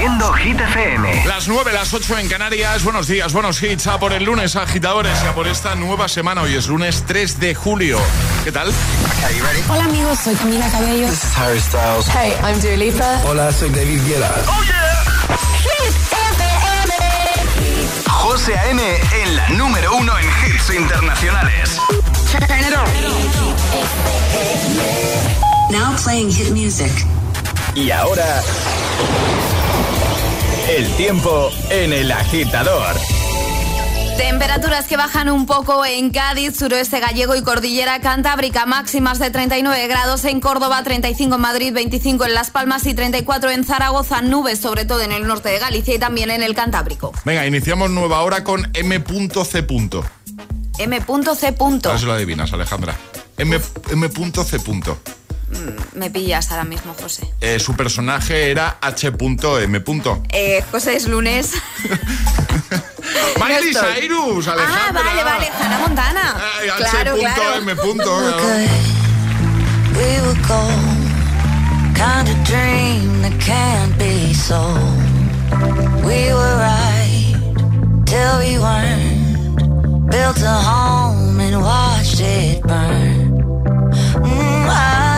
Hit FM. Las 9, las 8 en Canarias. Buenos días, buenos hits. A por el lunes, agitadores. Y a por esta nueva semana. Hoy es lunes 3 de julio. ¿Qué tal? Hola, amigos. Soy Camila Cabello. This is Harry Styles. Hey, I'm Dua Lipa. Hola, soy David Guetta. ¡Oh, yeah! Hit FM. José A.M. en la número uno en hits internacionales. Now playing hit music. Y ahora, el tiempo en el agitador. Temperaturas que bajan un poco en Cádiz, suroeste gallego y cordillera cantábrica, máximas de 39 grados en Córdoba, 35 en Madrid, 25 en Las Palmas y 34 en Zaragoza, nubes sobre todo en el norte de Galicia y también en el Cantábrico. Venga, iniciamos nueva hora con M.C. M.C. A ver si lo adivinas, Alejandra. M.C. Mm, me pillas ahora mismo, José. Eh, su personaje era H.M. Eh, José es lunes. Miley Cyrus, Alejandra. Ah, vale, vale, Hannah Montana. Ay, claro, claro. M. Punto, We were gold, kind of dream that can't be so. We were right till we weren't. Built a home and watched it burn. Mm, I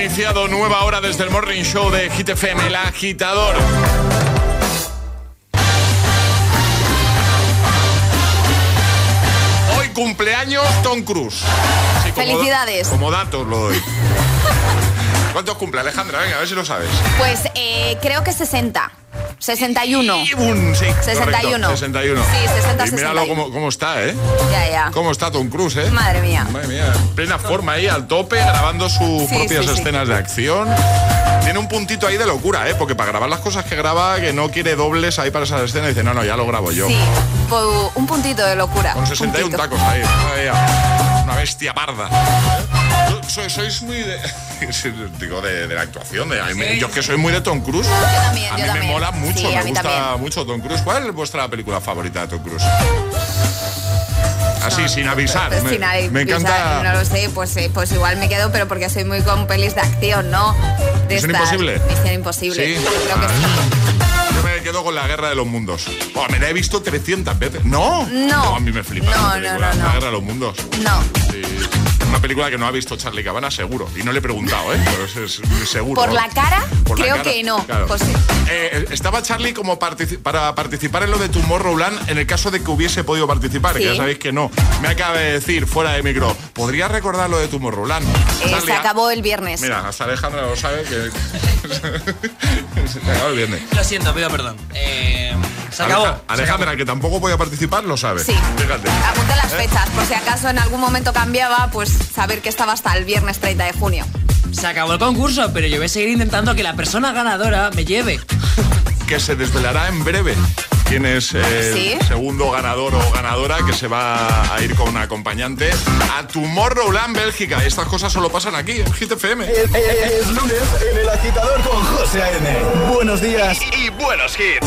Iniciado nueva hora desde el Morning Show de Hit FM, el agitador. Hoy cumpleaños Tom Cruise. Sí, como da- Felicidades. como datos lo doy. ¿Cuántos cumple Alejandra? Venga, a ver si lo sabes. Pues eh, creo que 60. 61. Y un, sí, 61. correcto, 61. Sí, 60, Y míralo 61. cómo, cómo está, ¿eh? Ya, ya. ¿Cómo está Tom Cruise, eh? Madre mía. Madre mía, en plena forma ahí, al tope, grabando sus Sí, propias sí, escenas de acción. Tiene un puntito ahí de locura, ¿eh? Porque para grabar las cosas que graba, que no quiere dobles ahí para esas escenas, dice, no, no, ya lo grabo yo. Sí, po- un puntito de locura. Con 61 Puntito. tacos ahí. Una bestia parda. ¿eh? Sois, sois muy de. digo, de, de la actuación. De, yo es que soy muy de Tom Cruise. Yo también, a yo mí también. me mola mucho, Sí, me gusta también. mucho Tom Cruise. ¿Cuál es vuestra película favorita de Tom Cruise? Así, sin avisar. Pues me, sin avisar, me encanta. No lo sé, pues, eh, pues igual me quedo, pero porque soy muy con pelis de acción, ¿no? De ¿Misión Imposible? Misión Imposible. Sí. Yo creo que Ah. sí. Me quedo con la guerra de los mundos. Oh, me la he visto 300 veces. ¿No? No. a mí me flipa. No, no, película, no, no. La guerra de los mundos. No. Sí. Una película que no ha visto Charlie Cabana, seguro. Y no le he preguntado, ¿eh? Pero es, es seguro. Por la cara, Por la creo cara, que no. claro. Pues sí. Eh, estaba Charlie como partici- para participar en lo de Tomorrowland en el caso de que hubiese podido participar, que ya sabéis que no. Me acaba de decir fuera de micro, ¿podría recordar lo de Tomorrowland? Eh, Charlie, se ah, acabó el viernes. Mira, hasta Alejandra lo sabe que... se acabó el viernes. Lo siento, pido perdón. Eh, se acabó. Aleja- Alejandra, que tampoco podía participar, lo sabe. Sí. Fíjate. Apunté las ¿Eh? fechas, por si acaso en algún momento cambiaba, pues saber que estaba hasta el viernes 30 de junio. Se acabó el concurso, pero yo voy a seguir intentando que la persona ganadora me lleve. que se desvelará en breve quién es ¿Sí? el segundo ganador o ganadora que se va a ir con un acompañante a Tomorrowland, Bélgica. Estas cosas solo pasan aquí, en Hit FM. Es, es- es lunes en el agitador con José A.M. Buenos días y, y buenos hits.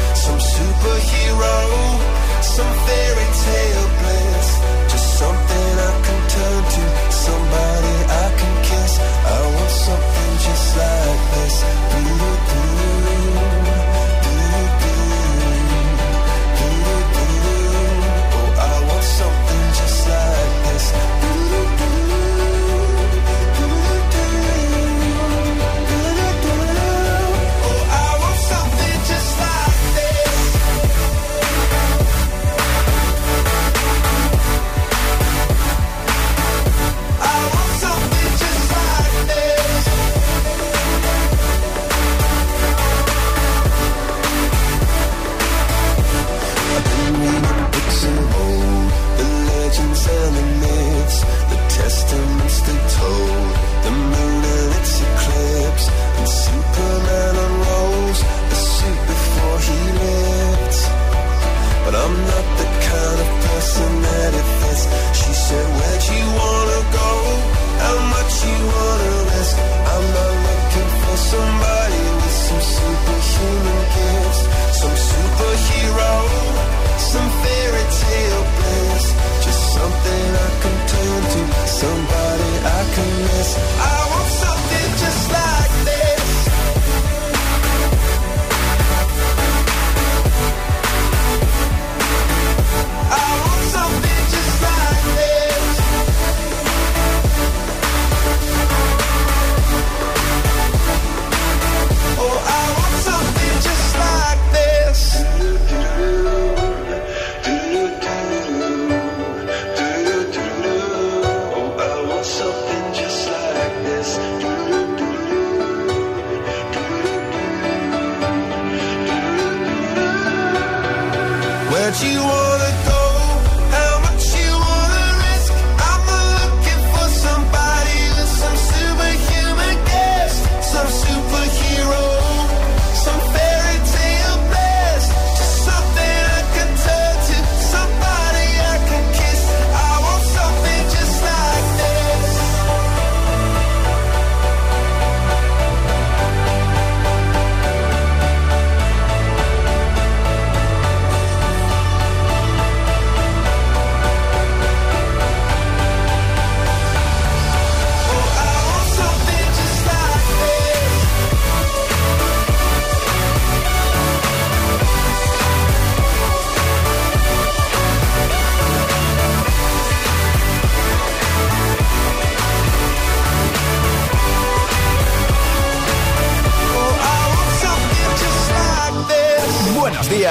some superhero, some fairy tale bliss. Just something I can turn to, somebody I can kiss. I want something just like this. Do-do-do, do-do-do. Oh, I want something just like this. Oh,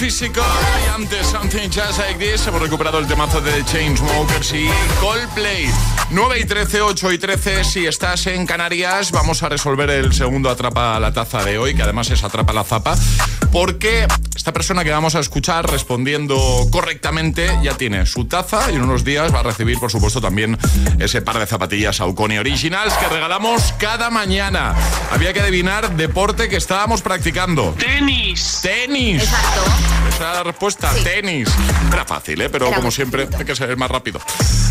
Y antes Something Just Like This hemos recuperado el temazo de Chainsmokers y Coldplay. 9 y 13, 8 y 13 si estás en Canarias vamos a resolver el segundo Atrapa la Taza de hoy que además es Atrapa la Zapa porque esta persona que vamos a escuchar respondiendo correctamente ya tiene su taza y en unos días va a recibir por supuesto también ese par de zapatillas Auconi Originals que regalamos cada mañana. Había que adivinar deporte que estábamos practicando. Tenis. Tenis. Exacto esa la respuesta, tenis. Era fácil, ¿eh? pero como siempre hay que ser más rápido.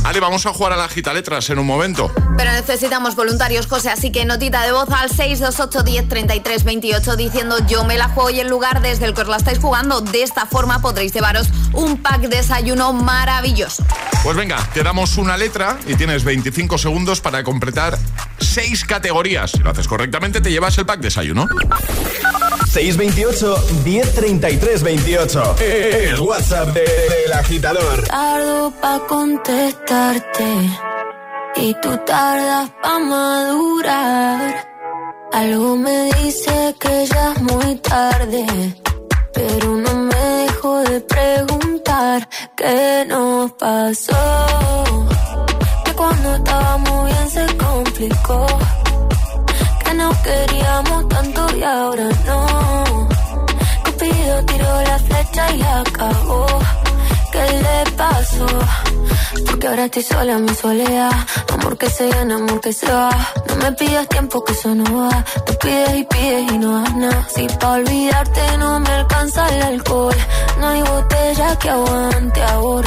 Ale, vamos a jugar a la gita letras en un momento. Pero necesitamos voluntarios, José, así que notita de voz al 628 10 33 28 diciendo yo me la juego y el lugar desde el que os la estáis jugando. De esta forma podréis llevaros un pack de desayuno maravilloso. Pues venga, te damos una letra y tienes 25 segundos para completar seis categorías. Si lo haces correctamente, te llevas el pack de desayuno. 628 1033 28. El WhatsApp del agitador. Tardo pa' contestarte y tú tardas pa' madurar. Algo me dice que ya es muy tarde, pero no me dejo de preguntar qué nos pasó. Que cuando estábamos bien se complicó nos queríamos tanto y ahora no. Cupido tiró la flecha y acabó. ¿Qué le pasó? Porque ahora estoy sola en mi soledad. Amor que se gana, amor que se va. No me pidas tiempo que eso no va. Tú pides y pides y no das nada. Si pa' olvidarte no me alcanza el alcohol. No hay botella que aguante ahora.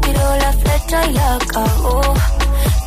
tiró la flecha y la acabó.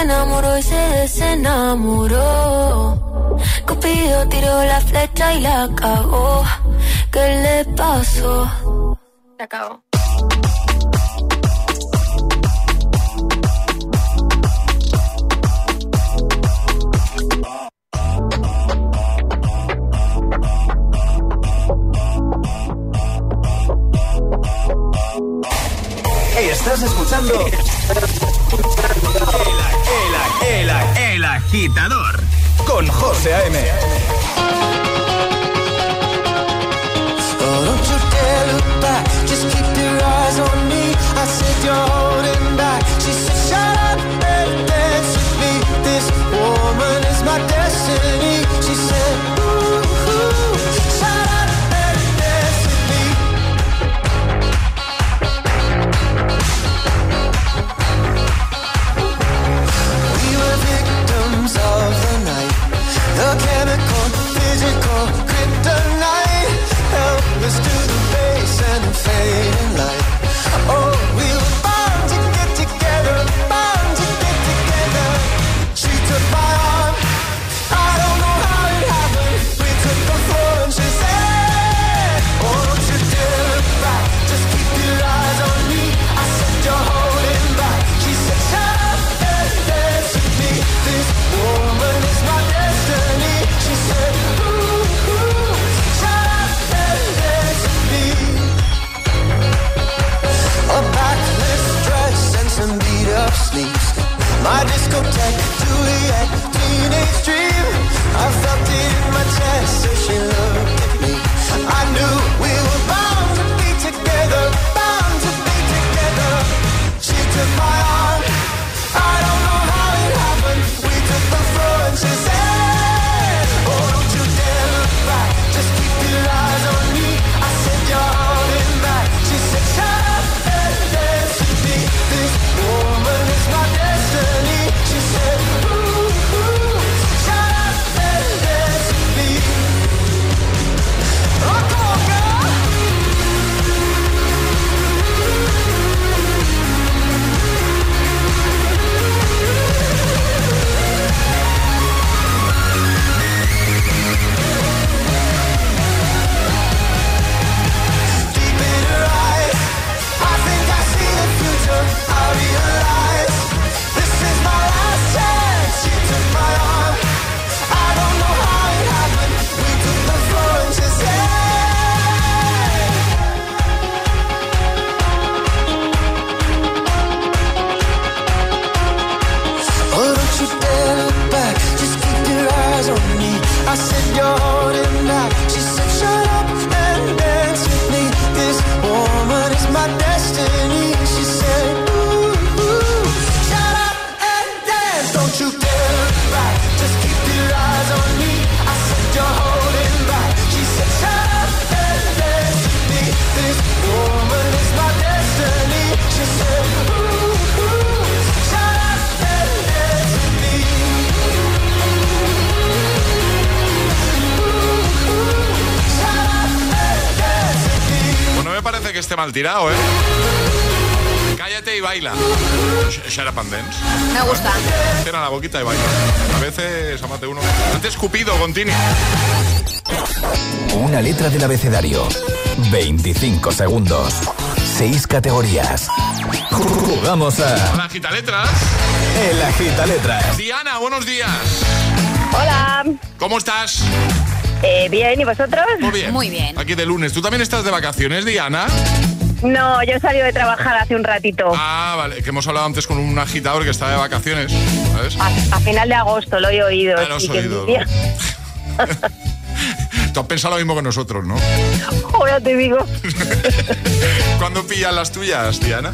Se enamoró y se desenamoró. Cupido tiró la flecha y la cagó. ¿Qué le pasó? Se acabó. Tirado, ¿eh? Cállate y baila. Sh- Shut up and dance. Me gusta. Cierra la boquita y baila. A veces amate uno. Antes Cupido, continúa. Una letra del abecedario. 25 segundos. 6 categorías. Jugamos a Hola, agita letras. El Agita Letras. Diana, buenos días. Hola, ¿Cómo estás? eh, bien, ¿y vosotros? Muy bien. Muy bien. Aquí de lunes. ¿Tú también estás de vacaciones, Diana? No, yo he salido de trabajar hace un ratito. Ah, vale. Que hemos hablado antes con un agitador que está de vacaciones. ¿Sabes? A, a final de agosto lo he oído. Ah, lo has que oído. Tú has pensado lo mismo que nosotros, ¿no? Ahora te digo. ¿Cuándo pillan las tuyas, Diana?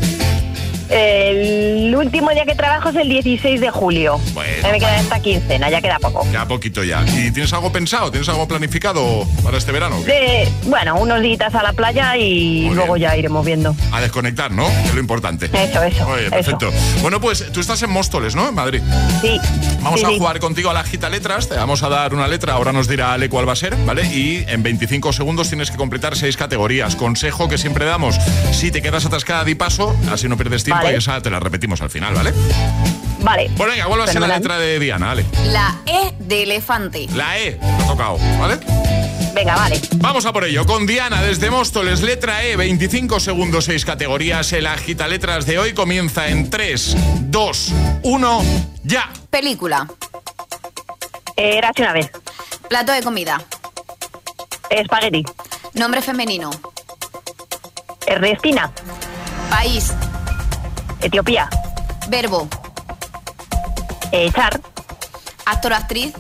El último día que trabajo es el 16 de julio. Bueno. Ya me queda esta quincena, ya queda poco. Ya poquito ya. ¿Y tienes algo pensado? ¿Tienes algo planificado para este verano? De, bueno, unos días a la playa y luego ya iremos viendo. A desconectar, ¿no? Es lo importante. Eso, eso, Muy bien, eso. perfecto. Bueno, pues tú estás en Móstoles, ¿no? En Madrid. Sí. Vamos sí, a sí. jugar contigo a la gita letras. Te vamos a dar una letra. Ahora nos dirá Ale cuál va a ser, ¿vale? Y en 25 segundos tienes que completar seis categorías. Consejo que siempre damos: si te quedas atascada, di paso, así no pierdes tiempo Vale. y esa te la repetimos al final, ¿vale? Vale. Bueno, venga, ¿cuál va a ser la letra de Diana? Ale. La E de elefante. La E, ha tocado, ¿vale? Venga, vale. Vamos a por ello. Con Diana desde Móstoles, letra E, 25 segundos, 6 categorías. El agita letras de hoy comienza en 3, 2, 1, ya. Película. Eh, Érase una vez. Plato de comida. Espagueti. Nombre femenino. Ernestina. País. Etiopía. Verbo. Eh, Char. Actor actriz.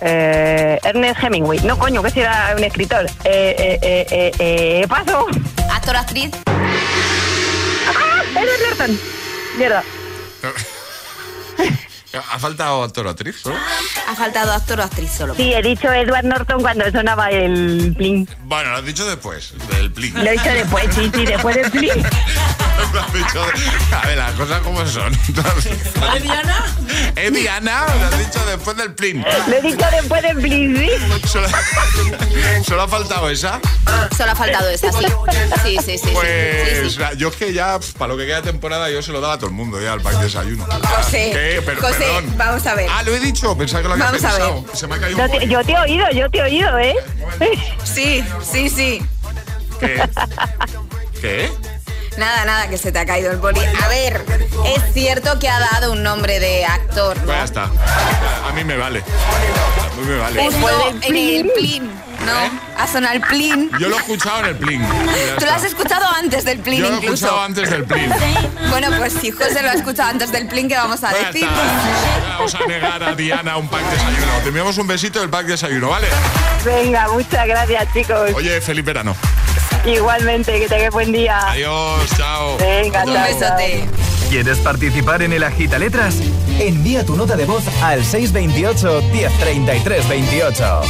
Eh, Ernest Hemingway. No, coño, que si era un escritor. Eh, eh, eh, eh, eh, paso. Actor actriz. ¡Ah! Edward Norton. Mierda. ¿Ha faltado actor o actriz? ¿no? Ha faltado actor o actriz solo. Sí, he dicho Edward Norton cuando sonaba el plin. Bueno, lo has dicho después, del plin. Lo he dicho después, sí, sí, después del plin. A ver, las cosas como son. ¿Ah, Diana? ¿Eh, Diana? Lo has dicho después del plin. Lo he dicho después del plin, sí. Solo, solo ha faltado esa. Solo ha faltado esa, sí. Sí, sí, sí. Pues sí, sí. yo es que ya, para lo que queda temporada, yo se lo daba a todo el mundo ya, al pack de desayuno. José, ¿Qué? Pero, José, perdón. vamos a ver. Ah, lo he dicho, pensaba que lo había Vamos a pensado. ver. Se me ha caído Yo un te, yo te he oído, yo te he oído, ¿eh? Sí, sí, sí. ¿Qué? ¿Qué? Nada, nada, que se te ha caído el boli. A ver, es cierto que ha dado un nombre de actor, ¿no? Pues ya está. A mí me vale. A mí me vale. En el plin. ¿no? ¿Eh? Ha sonado el plin. Yo lo he escuchado en el plin. Tú lo has escuchado antes del plin Yo lo he incluso. escuchado antes del plin. Bueno, pues si José lo ha escuchado antes del plin, ¿qué vamos a Pues decir? está. Vamos a negar a Diana un pack de desayuno. Te enviamos un besito del pack de desayuno, ¿vale? Venga, muchas gracias, chicos. Oye, feliz verano. Igualmente, que tengáis buen día. Adiós, chao. Venga, Un chao, besote. ¿Quieres participar en el Agita Letras? Envía tu nota de voz al 628 1033 28.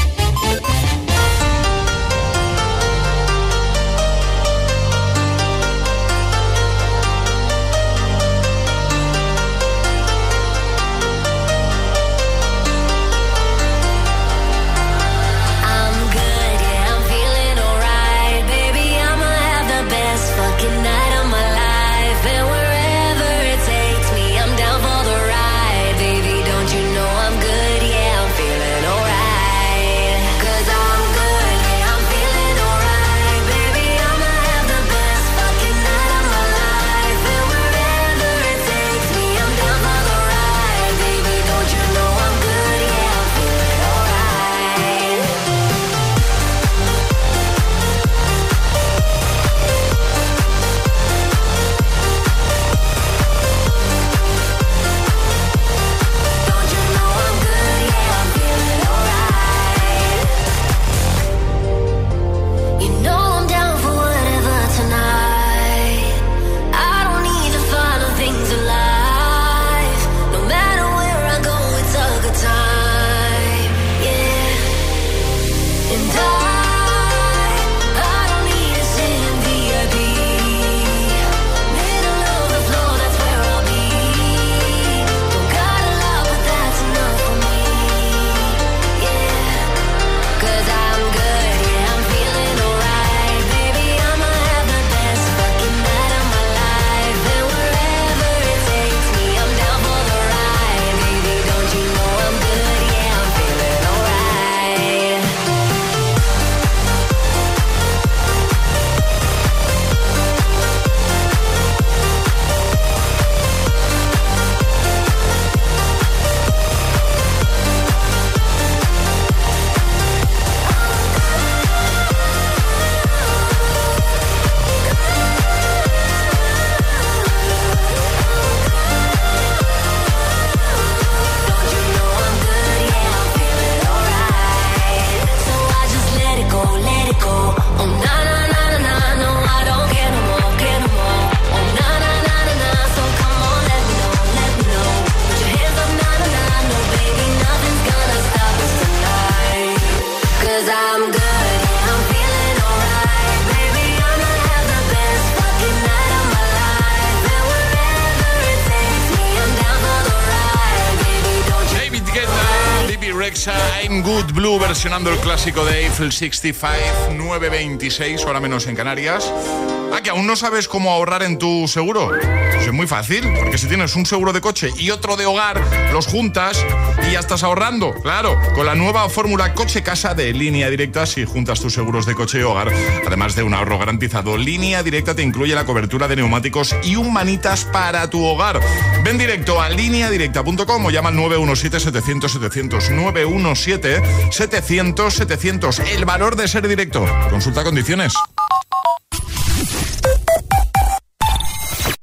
I'm Good Blue versionando el clásico de Eiffel 65, 926, hora menos en Canarias. Ah, que aún no sabes cómo ahorrar en tu seguro. Es muy fácil, porque si tienes un seguro de coche y otro de hogar, los juntas y ya estás ahorrando. Claro, con la nueva fórmula coche-casa de línea directa si juntas tus seguros de coche y hogar. Además de un ahorro garantizado, línea directa te incluye la cobertura de neumáticos y un manitas para tu hogar. Ven directo a lineadirecta.com o llama al 917-700-700. 917-700-700. El valor de ser directo. Consulta condiciones.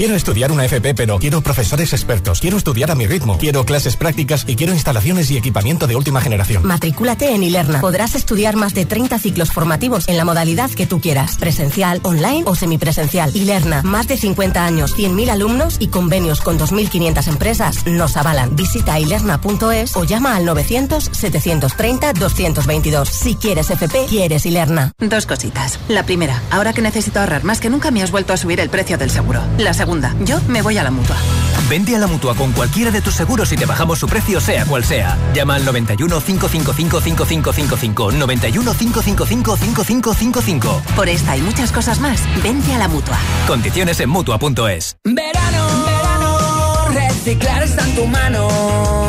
Quiero estudiar una FP, pero quiero profesores expertos. Quiero estudiar a mi ritmo. Quiero clases prácticas y quiero instalaciones y equipamiento de última generación. Matricúlate en Ilerna. Podrás estudiar más de 30 ciclos formativos en la modalidad que tú quieras. Presencial, online o semipresencial. Ilerna. Más de 50 años, 100.000 alumnos y convenios con 2.500 empresas nos avalan. Visita ilerna.es o llama al 900-730-222. Si quieres FP, quieres Ilerna. Dos cositas. La primera, ahora que necesito ahorrar más que nunca me has vuelto a subir el precio del seguro. La segunda, yo me voy a la mutua. Vente a la mutua con cualquiera de tus seguros y te bajamos su precio, sea cual sea. Llama al 91 555 5555. 91 555 5555. Por esta y muchas cosas más, vente a la mutua. Condiciones en mutua.es. Verano, verano, reciclar está en tu mano.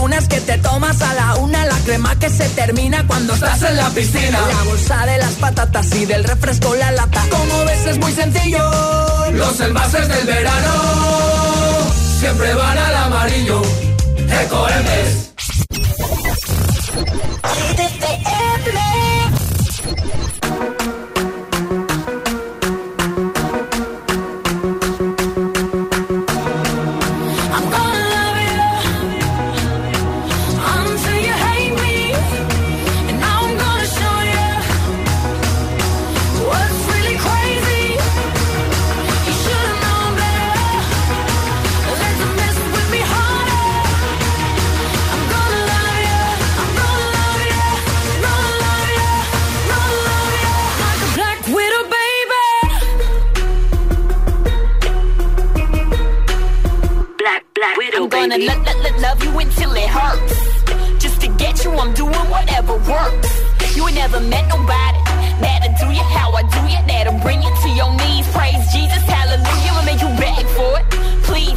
Aceitunas que te tomas a la una, la crema que se termina cuando estás en la piscina. La bolsa de las patatas y del refresco la lata. Como ves es muy sencillo. Los envases del verano siempre van al amarillo. Ecoembes. Gonna lo- lo- lo- love you until it hurts. Just to get you, I'm doing whatever works. You ain't never met nobody that'll do you how I do you. That'll bring you to your knees. Praise Jesus,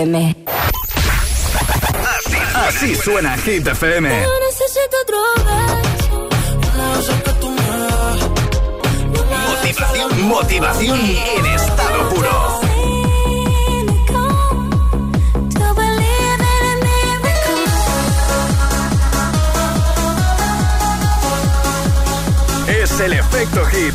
FM. Así suena Hit FM. No necesito otro. Motivación, motivación en estado puro. Es el efecto hit.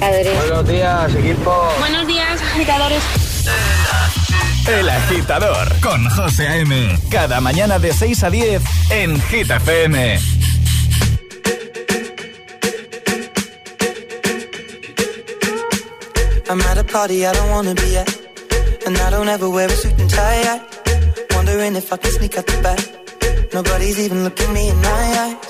Buenos días, equipo. Buenos días, agitadores. El agitador con José A.M. Cada mañana de 6 a 10 en Gita FM. I'm at a party I don't wanna be at. And I don't ever wear a suit and tie. Wondering if I can sneak out the back. Nobody's even looking me in my eyes.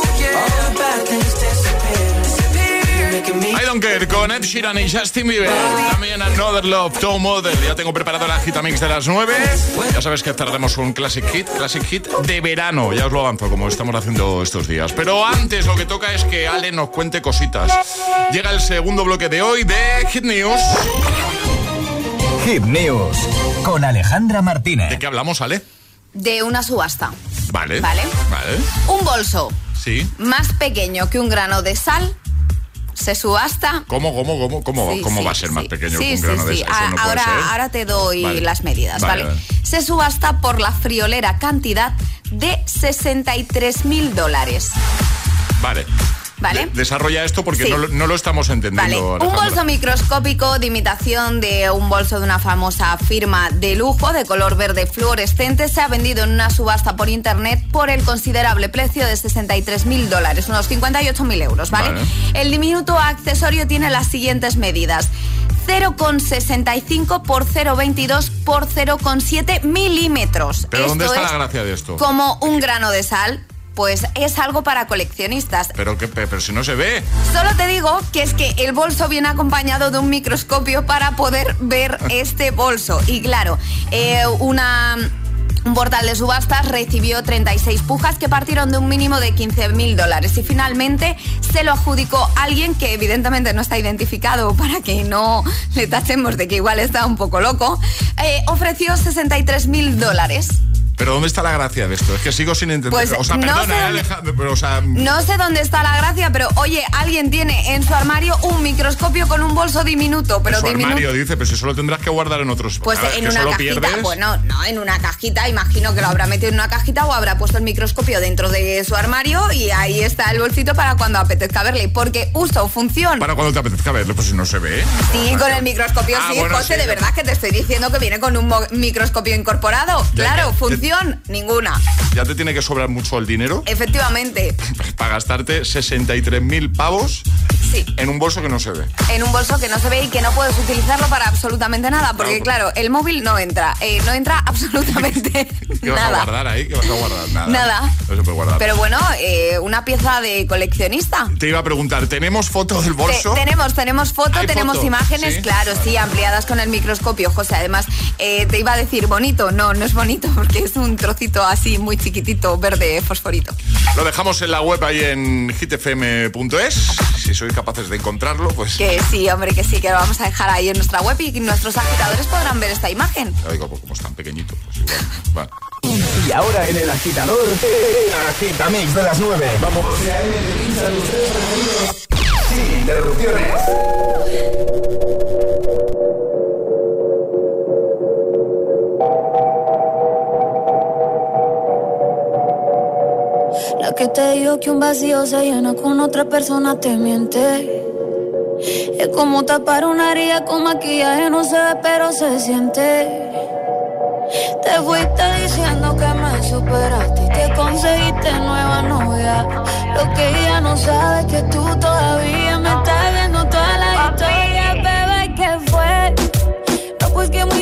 Con Ed Sheeran y Justin Bieber. También Another Love, Toe Model. Ya tengo preparado la gita mix de las 9. Ya sabes que cerraremos un classic hit, classic hit de verano. Ya os lo avanzo, como estamos haciendo estos días. Pero antes lo que toca es que Ale nos cuente cositas. Llega el segundo bloque de hoy de Hit News. Hit News con Alejandra Martínez. ¿De qué hablamos, Ale? De una subasta. Vale. Vale. Vale. Un bolso Sí. más pequeño que un grano de sal se subasta. ¿Cómo, cómo, cómo, cómo, Sí, cómo sí, va a ser más pequeño que un grano de? Eso no ahora, ahora te doy Vale. las medidas, Vale, ¿vale? vale. Se subasta por la friolera cantidad de 63 mil dólares. Vale. ¿Vale? De- desarrolla esto porque Sí. no, lo- no lo estamos Vale, entendiendo. un Alejandra. bolso microscópico de imitación de un bolso de una famosa firma de lujo de color verde fluorescente se ha vendido en una subasta por internet por el considerable precio de 63 mil dólares, unos 58 mil euros, ¿vale? Vale. El diminuto accesorio tiene las siguientes medidas. 0,65 por 0,22 por 0,7 milímetros. Pero ¿dónde está es la gracia de esto? Como un grano de sal, pues es algo para coleccionistas. Pero, que, pero si no se ve. Solo te digo que es que el bolso viene acompañado de un microscopio para poder ver este bolso. Y claro, eh, una... Un portal de subastas recibió 36 pujas que partieron de un mínimo de 15 mil dólares y finalmente se lo adjudicó alguien que evidentemente no está identificado para que no le tachemos de que igual está un poco loco. eh, ofreció 63 mil dólares. Pero ¿dónde está la gracia de esto? Es que sigo sin entender. Pues, o sea, no perdona, sé eh, dónde- Alejandra, pero o sea... No sé dónde está la gracia, pero oye, alguien tiene en su armario un microscopio con un bolso diminuto, pero su diminuto. armario dice, pero si eso lo tendrás que guardar en otros. Pues ver, en una cajita, pierdes. bueno, no, en una cajita, imagino que lo habrá metido en una cajita o habrá puesto el microscopio dentro de su armario y ahí está el bolsito para cuando apetezca verle. Porque uso, función. Para cuando te apetezca verlo, pues si no se ve. Sí, con el microscopio Ah, sí, bueno, José, sí. de verdad que te estoy diciendo que viene con un microscopio incorporado. Ya, claro, ya, función, ninguna. Ya te tiene que sobrar mucho el dinero Efectivamente, para gastarte 63 mil pavos Sí. en un bolso que no se ve. en un bolso que no se ve y que no puedes utilizarlo para absolutamente nada, porque No. claro, el móvil no entra, eh, no entra absolutamente ¿Qué vas a nada. guardar ahí? ¿Qué vas a guardar? Nada. Nada. No se puede guardar. Pero bueno, eh, una pieza de coleccionista. Te iba a preguntar, ¿tenemos foto del bolso? Te- tenemos, tenemos foto, ¿Hay tenemos foto? imágenes, ¿Sí? claro, sí, ampliadas con el microscopio, José. Además, eh, te iba a decir bonito, no, no es bonito porque es un trocito así muy chiquitito, verde fosforito. Lo dejamos en la web ahí en hitfm.es. Si sois capaces de encontrarlo, pues. Que sí, hombre, que sí, que lo vamos a dejar ahí en nuestra web y nuestros agitadores podrán ver esta imagen. Ya digo, pues como es tan pequeñito, pues igual. Vale. Y ahora en el agitador, el agitamix de las 9. Vamos. Sin interrupciones. La que te dijo que un vacío se llena con otra persona te miente. Es como tapar una herida con maquillaje, no se ve, pero se siente. Te fuiste diciendo que me superaste y te conseguiste nueva novia. Lo que ella no sabe es que tú todavía me estás viendo toda la historia, bebé, ¿qué fue? No, pues que muy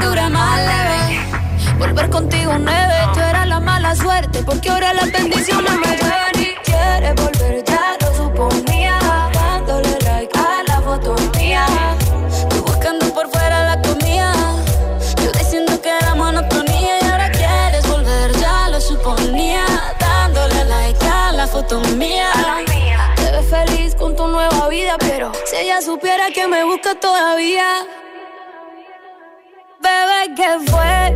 Volver contigo nueve, tú eras la mala suerte, porque ahora las bendiciones me llevan y quieres volver, ya lo suponía. Dándole like a la foto mía. Tú buscando por fuera la comida. Yo diciendo que era monotonía y ahora quieres volver, ya lo suponía. Dándole like a la foto mía. Te ves feliz con tu nueva vida, pero si ella supiera que me busca todavía. Bebé, ¿qué fue?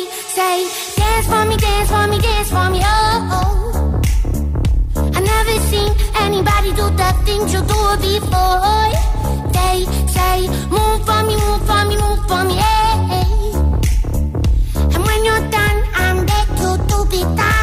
They say, dance for me, dance for me, dance for me, oh. oh. I never seen anybody do the things you do before. They say, move for me, move for me, move for me, eh. And when you're done, I'm back to do it all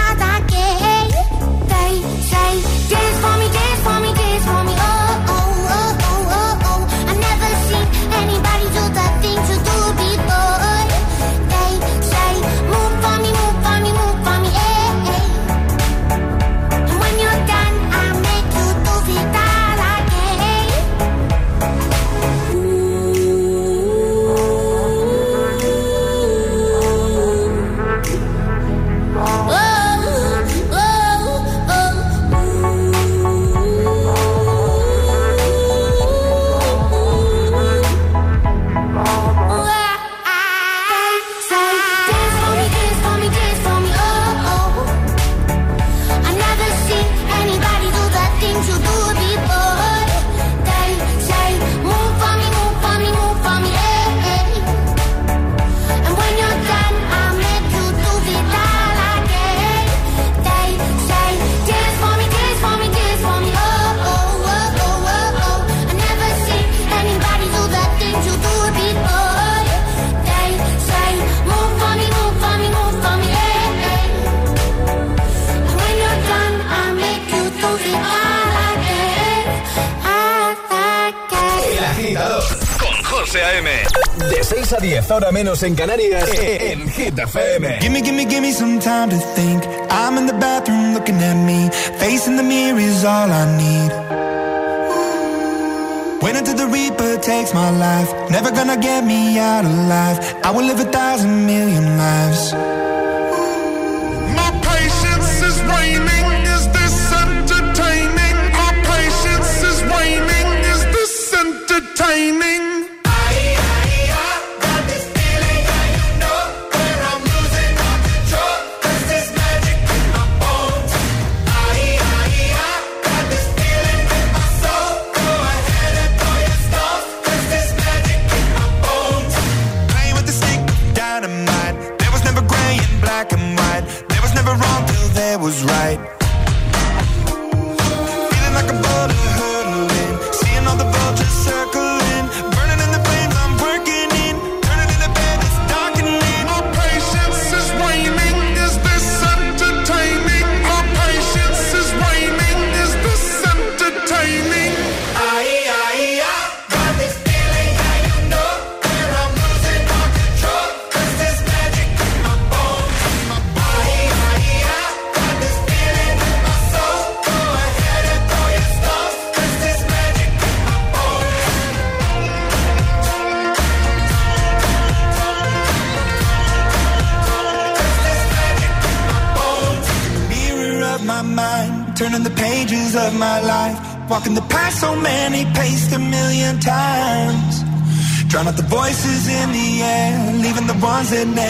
6 a 10, ahora menos en Canarias, en Hit FM. Gimme, gimme, gimme some time to think. I'm in the bathroom looking at me. Facing the mirror is all I need. Wait until the Reaper takes my life. Never gonna get me out alive. I will live a thousand million lives. in there.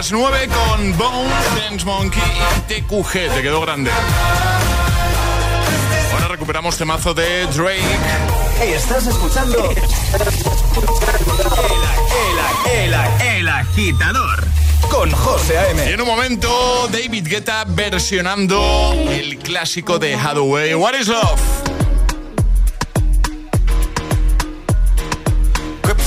Las 9 con Bone, Dance Monkey y TQG. Te quedó grande. Ahora recuperamos temazo de Drake. Estás escuchando el, el, el, el agitador con José A.M. Y en un momento, David Guetta versionando el clásico de Hathaway. What is love?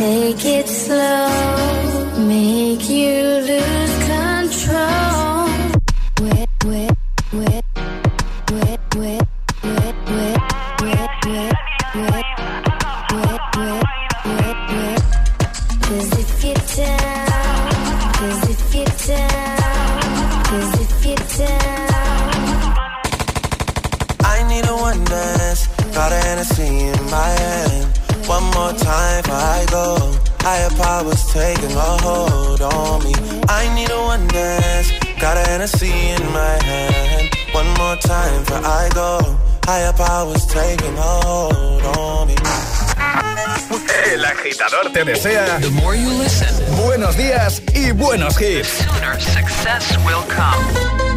Take it I go. Higher powers taking a hold on me. I need a one dance. Got a Hennessy in my hand. One more time before I go. Higher powers taking a hold on me. El agitador te desea buenos días y buenos hits. success will come.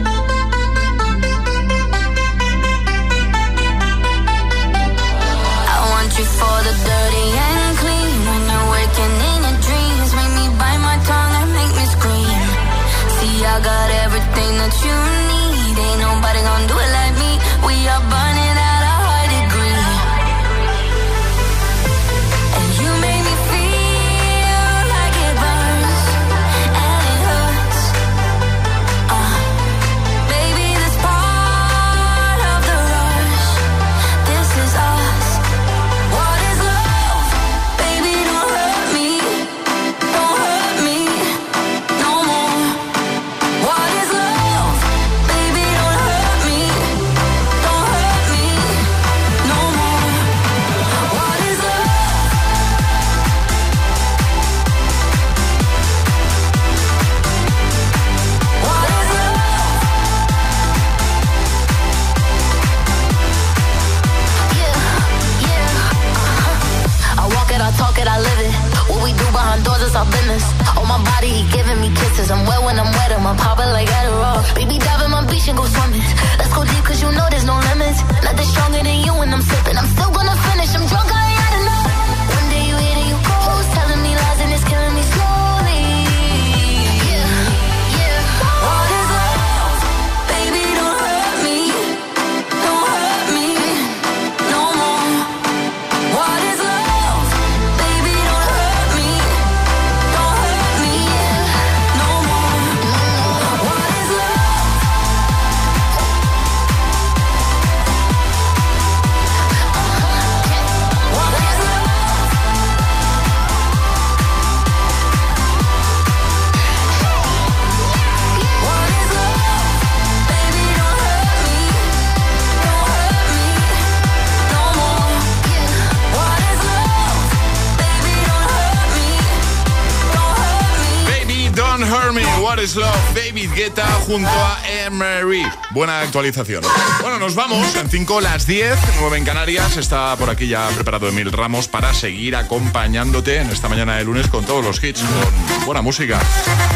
What is love? David Guetta junto a Emery. Buena actualización. Bueno, nos vamos. En 5 las 10, 9 en Canarias. Está por aquí ya preparado Emil Ramos para seguir acompañándote en esta mañana de lunes con todos los hits, con buena música.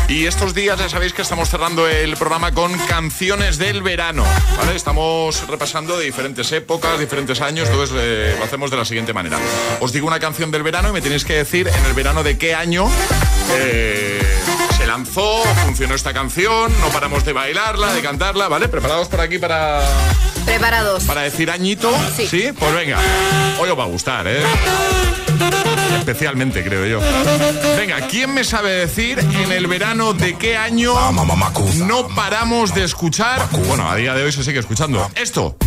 Y estos días ya sabéis que estamos cerrando el programa con canciones del verano. ¿vale? Estamos repasando de diferentes épocas, diferentes años. Entonces eh, lo hacemos de la siguiente manera. Os digo una canción del verano y me tenéis que decir en el verano de qué año eh, lanzó, funcionó esta canción, no paramos de bailarla, de cantarla, ¿vale? ¿Preparados por aquí para, Preparados. para decir añito? Sí. Pues venga, hoy os va a gustar, ¿eh? Especialmente, creo yo. Venga, ¿quién me sabe decir en el verano de qué año no paramos de escuchar? Bueno, a día de hoy se sigue escuchando. Esto.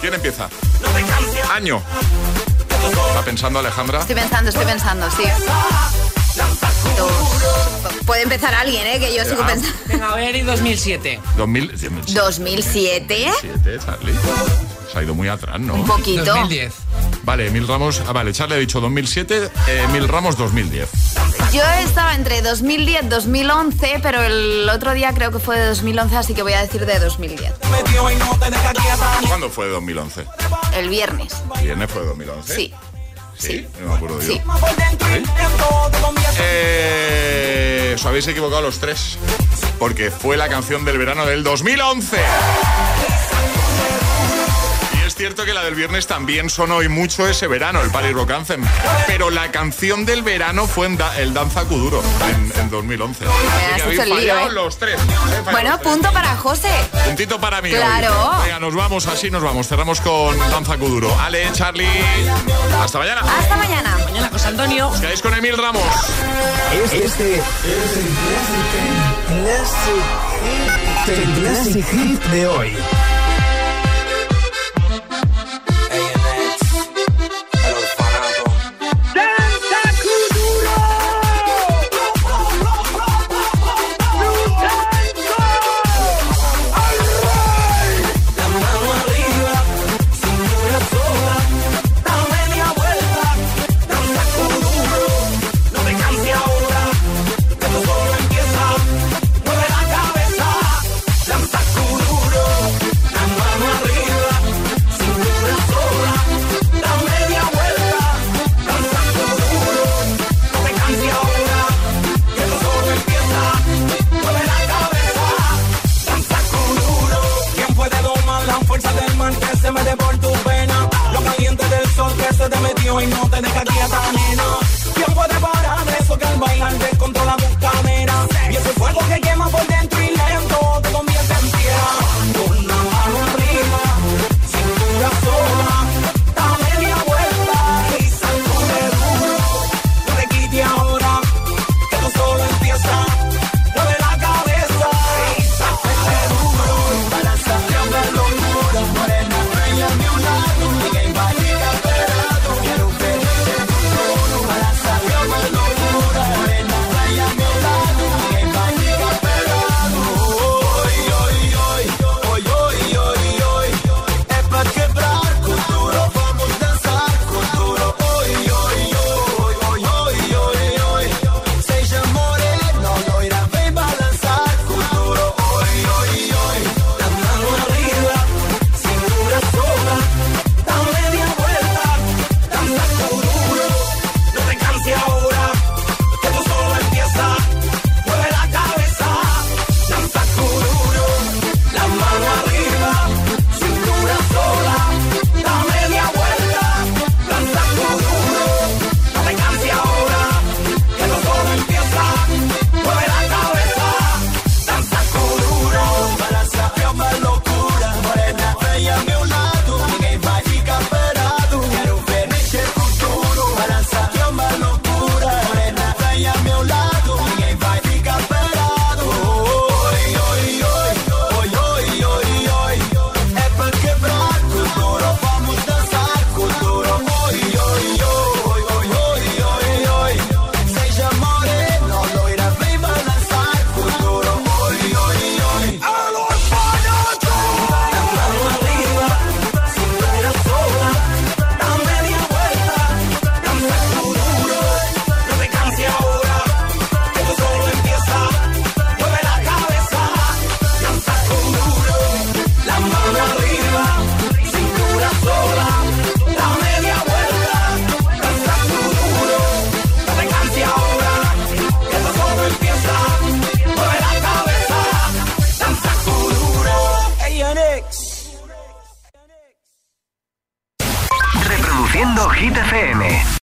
¿Quién empieza? Año. ¿Está pensando Alejandra? Estoy pensando, estoy pensando, sí. Dos. Puede empezar alguien, ¿eh? Que yo sigo Ah. pensando. Venga, voy a ir 2007. 2000, 2007. 2007, Charlie. Se ha ido muy atrás, ¿no? Un poquito. 2010. Vale, Emil Ramos. Ah, vale, Charlie ha dicho 2007, eh, Emil Ramos 2010. Yo estaba entre 2010 2011, pero el otro día creo que fue de 2011, así que voy a decir de 2010. ¿Cuándo fue 2011? El viernes. ¿Viernes fue 2011? Sí. Sí, no me acuerdo Sí. yo. Eh, os habéis equivocado los tres. Porque fue la canción del verano del 2011. Cierto que la del viernes también sonó y mucho ese verano, el Party Rock Anthem. Pero la canción del verano fue en da- el Danza Kuduro en, en 2011. Así has que habéis hecho el lío, fallado ¿eh? los tres. Fallado Bueno, los tres. punto para José. Puntito para mí. hoy. Claro. Venga, nos vamos, así nos vamos. Cerramos con Danza Kuduro. Ale, Charlie. Hasta mañana. Hasta mañana. Mañana, José Antonio. Os quedáis con Emil Ramos. Este, este es el Classic, Classic Hit de hoy.